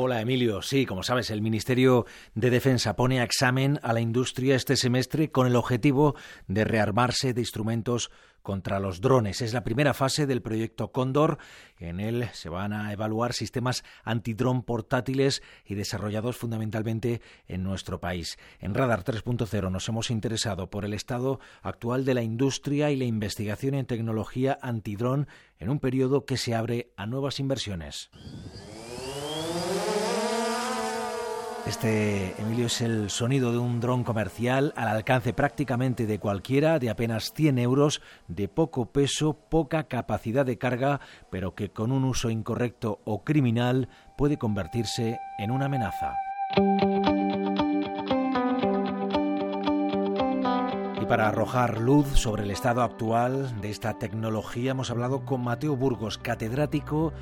Hola Emilio, sí, como sabes, el Ministerio de Defensa pone a examen a la industria este semestre con el objetivo de rearmarse de instrumentos contra los drones. Es la primera fase del proyecto Cóndor. En él se van a evaluar sistemas antidrón portátiles y desarrollados fundamentalmente en nuestro país. En Radar 3.0 nos hemos interesado por el estado actual de la industria y la investigación en tecnología antidrón en un periodo que se abre a nuevas inversiones. Este, Emilio, es el sonido de un dron comercial al alcance prácticamente de cualquiera, de apenas 100 euros, de poco peso, poca capacidad de carga, pero que con un uso incorrecto o criminal puede convertirse en una amenaza. Para arrojar luz sobre el estado actual de esta tecnología hemos hablado con Mateo Burgos, catedrático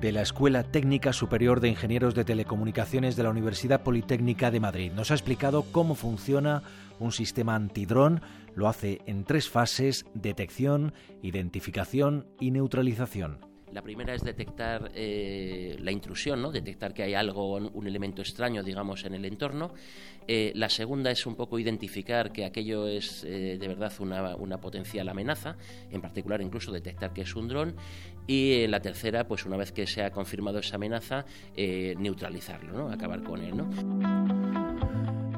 de la Escuela Técnica Superior de Ingenieros de Telecomunicaciones de la Universidad Politécnica de Madrid. Nos ha explicado cómo funciona un sistema antidrón. Lo hace en tres fases, detección, identificación y neutralización. La primera es detectar eh, la intrusión, ¿no? detectar que hay algo, un elemento extraño, digamos, en el entorno. Eh, la segunda es un poco identificar que aquello es eh, de verdad una, una, potencial amenaza, en particular incluso detectar que es un dron. Y la tercera, pues una vez que se ha confirmado esa amenaza, neutralizarlo, ¿no? acabar con él. ¿no?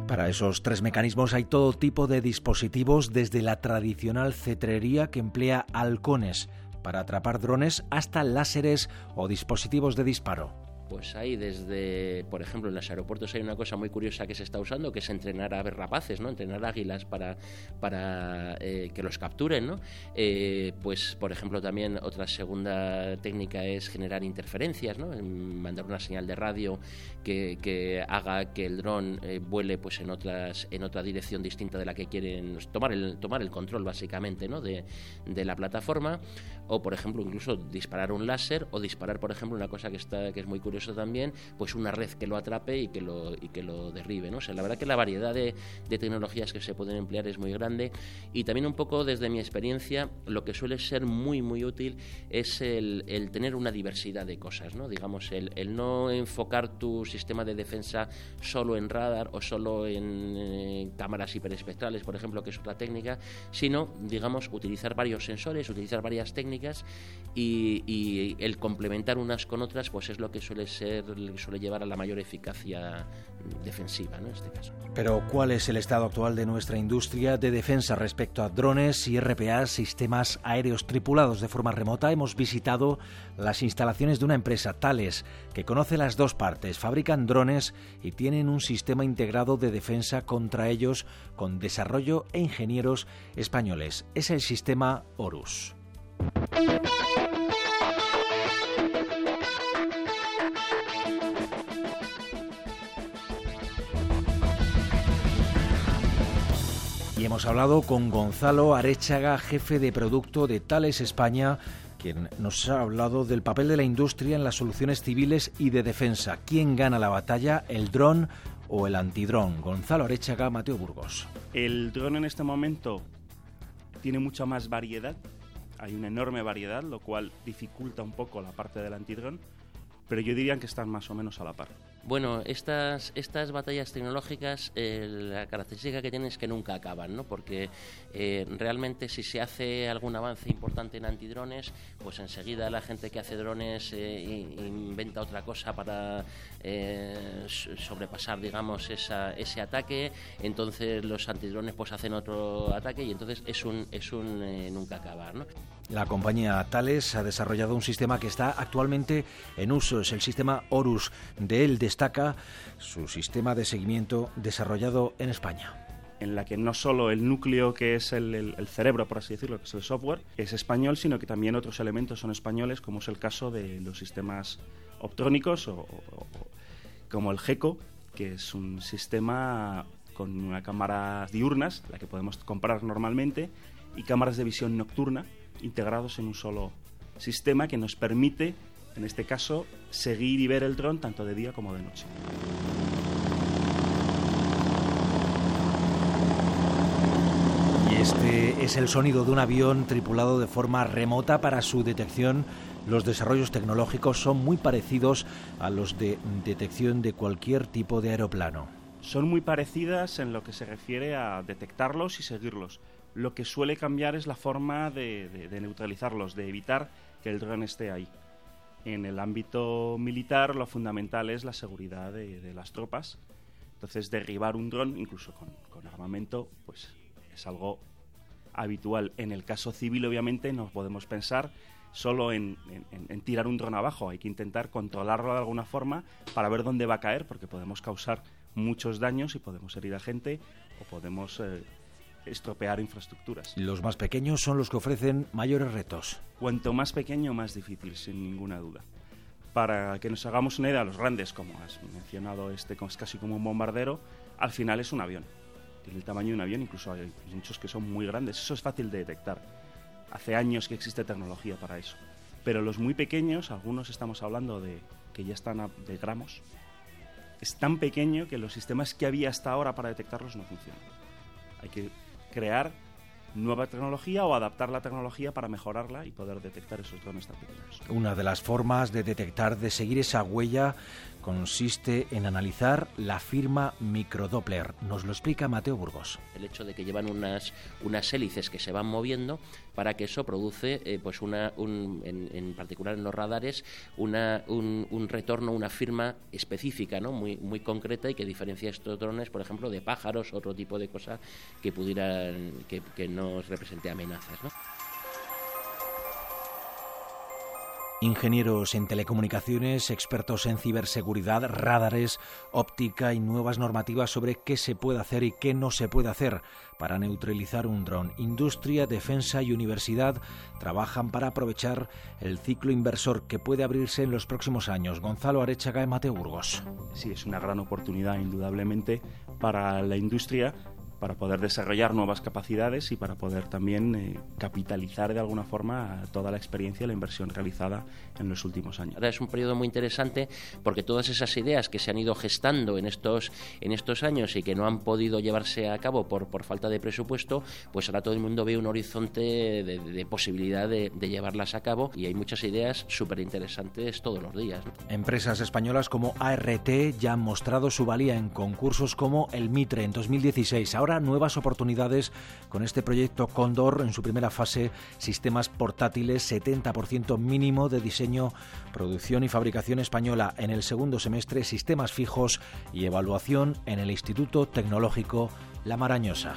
Para esos tres mecanismos hay todo tipo de dispositivos, desde la tradicional cetrería que emplea halcones para atrapar drones hasta láseres o dispositivos de disparo. Pues hay desde, por ejemplo, en los aeropuertos hay una cosa muy curiosa que se está usando, que es entrenar a rapaces, ¿no? Entrenar águilas para, para eh, que los capturen, ¿no? Eh, pues, por ejemplo, también otra segunda técnica es generar interferencias, ¿no? Mandar una señal de radio que, que haga que el dron eh, vuele pues en otras en otra dirección distinta de la que quieren tomar el tomar el control básicamente, ¿no? De, de la plataforma o, por ejemplo, incluso disparar un láser o disparar, por ejemplo, una cosa que está que es muy curiosa eso también, pues una red que lo atrape y que lo, y que lo derribe. ¿no? O sea, la verdad que la variedad de, tecnologías que se pueden emplear es muy grande y también un poco desde mi experiencia lo que suele ser muy muy útil es el, tener una diversidad de cosas, ¿no? digamos, el, no enfocar tu sistema de defensa solo en radar o solo en, cámaras hiperespectrales, por ejemplo, que es otra técnica, sino, digamos, utilizar varios sensores, utilizar varias técnicas y, y el complementar unas con otras, pues es lo que suele ser, suele llevar a la mayor eficacia defensiva, ¿no? En este caso. Pero, ¿cuál es el estado actual de nuestra industria de defensa respecto a drones y RPA, sistemas aéreos tripulados de forma remota? Hemos visitado las instalaciones de una empresa, Tales, que conoce las dos partes, fabrican drones y tienen un sistema integrado de defensa contra ellos con desarrollo e ingenieros españoles. Es el sistema Horus. Hemos hablado con Gonzalo Arechaga, jefe de producto de Tales España, quien nos ha hablado del papel de la industria en las soluciones civiles y de defensa. ¿Quién gana la batalla, el dron o el antidrón? Gonzalo Arechaga, Mateo Burgos. El dron en este momento tiene mucha más variedad, hay una enorme variedad, lo cual dificulta un poco la parte del antidrón, pero yo diría que están más o menos a la par. Bueno, estas, estas batallas tecnológicas, eh, la característica que tienen es que nunca acaban, ¿no? Porque eh, realmente si se hace algún avance importante en antidrones, pues enseguida la gente que hace drones eh, inventa otra cosa para sobrepasar, digamos, esa, ese ataque. Entonces los antidrones pues hacen otro ataque y entonces es un, es un nunca acabar, ¿no? La compañía Thales ha desarrollado un sistema que está actualmente en uso, es el sistema Horus. De él destaca su sistema de seguimiento desarrollado en España. En la que no solo el núcleo que es el, cerebro, por así decirlo, que es el software, es español, sino que también otros elementos son españoles, como es el caso de los sistemas optrónicos o, como el GECO, que es un sistema con una cámara diurnas, la que podemos comprar normalmente, y cámaras de visión nocturna, integrados en un solo sistema que nos permite, en este caso, seguir y ver el dron tanto de día como de noche. Y Este es el sonido de un avión tripulado de forma remota para su detección. Los desarrollos tecnológicos son muy parecidos a los de detección de cualquier tipo de aeroplano. Son muy parecidas en lo que se refiere a detectarlos y seguirlos. Lo que suele cambiar es la forma de, neutralizarlos, de evitar que el dron esté ahí. En el ámbito militar lo fundamental es la seguridad de, las tropas. Entonces derribar un dron, incluso con, con armamento, pues es algo habitual. En el caso civil, obviamente, no podemos pensar solo en, tirar un dron abajo, hay que intentar controlarlo de alguna forma para ver dónde va a caer, porque podemos causar muchos daños y podemos herir a gente o podemos eh, estropear infraestructuras. Los más pequeños son los que ofrecen mayores retos. Cuanto más pequeño, más difícil, sin ninguna duda. Para que nos hagamos una idea, los grandes, como has mencionado, este es casi como un bombardero, al final es un avión tiene el tamaño de un avión, incluso hay muchos que son muy grandes. Eso es fácil de detectar. Hace años que existe tecnología para eso. Pero los muy pequeños, algunos estamos hablando de que ya están de gramos, es tan pequeño que los sistemas que había hasta ahora para detectarlos no funcionan. Hay que crear nueva tecnología o adaptar la tecnología para mejorarla y poder detectar esos drones tan pequeños. Una de las formas de detectar, de seguir esa huella, consiste en analizar la firma microdoppler. Nos lo explica Mateo Burgos. El hecho de que llevan unas, unas hélices que se van moviendo para que eso produce, eh, pues una, en, particular en los radares, una, un, retorno, una firma específica, ¿no? muy, muy concreta y que diferencia estos drones, por ejemplo, de pájaros, otro tipo de cosas que pudieran, que, que nos represente amenazas. ¿no? Ingenieros en telecomunicaciones, expertos en ciberseguridad, radares, óptica y nuevas normativas sobre qué se puede hacer y qué no se puede hacer para neutralizar un dron. Industria, defensa y universidad trabajan para aprovechar el ciclo inversor que puede abrirse en los próximos años. Gonzalo Arechaga y Mateo Burgos. Sí, es una gran oportunidad indudablemente para la industria para poder desarrollar nuevas capacidades y para poder también eh, capitalizar de alguna forma toda la experiencia y la inversión realizada en los últimos años. Ahora es un periodo muy interesante porque todas esas ideas que se han ido gestando en estos, en estos años y que no han podido llevarse a cabo por, por falta de presupuesto, pues ahora todo el mundo ve un horizonte de, posibilidad de, llevarlas a cabo y hay muchas ideas súper interesantes todos los días. Empresas españolas como ART ya han mostrado su valía en concursos como el Mitre en 2016. Ahora nuevas oportunidades con este proyecto Condor en su primera fase, sistemas portátiles, 70% mínimo de diseño, producción y fabricación española en el segundo semestre, sistemas fijos y evaluación en el Instituto Tecnológico La Marañosa.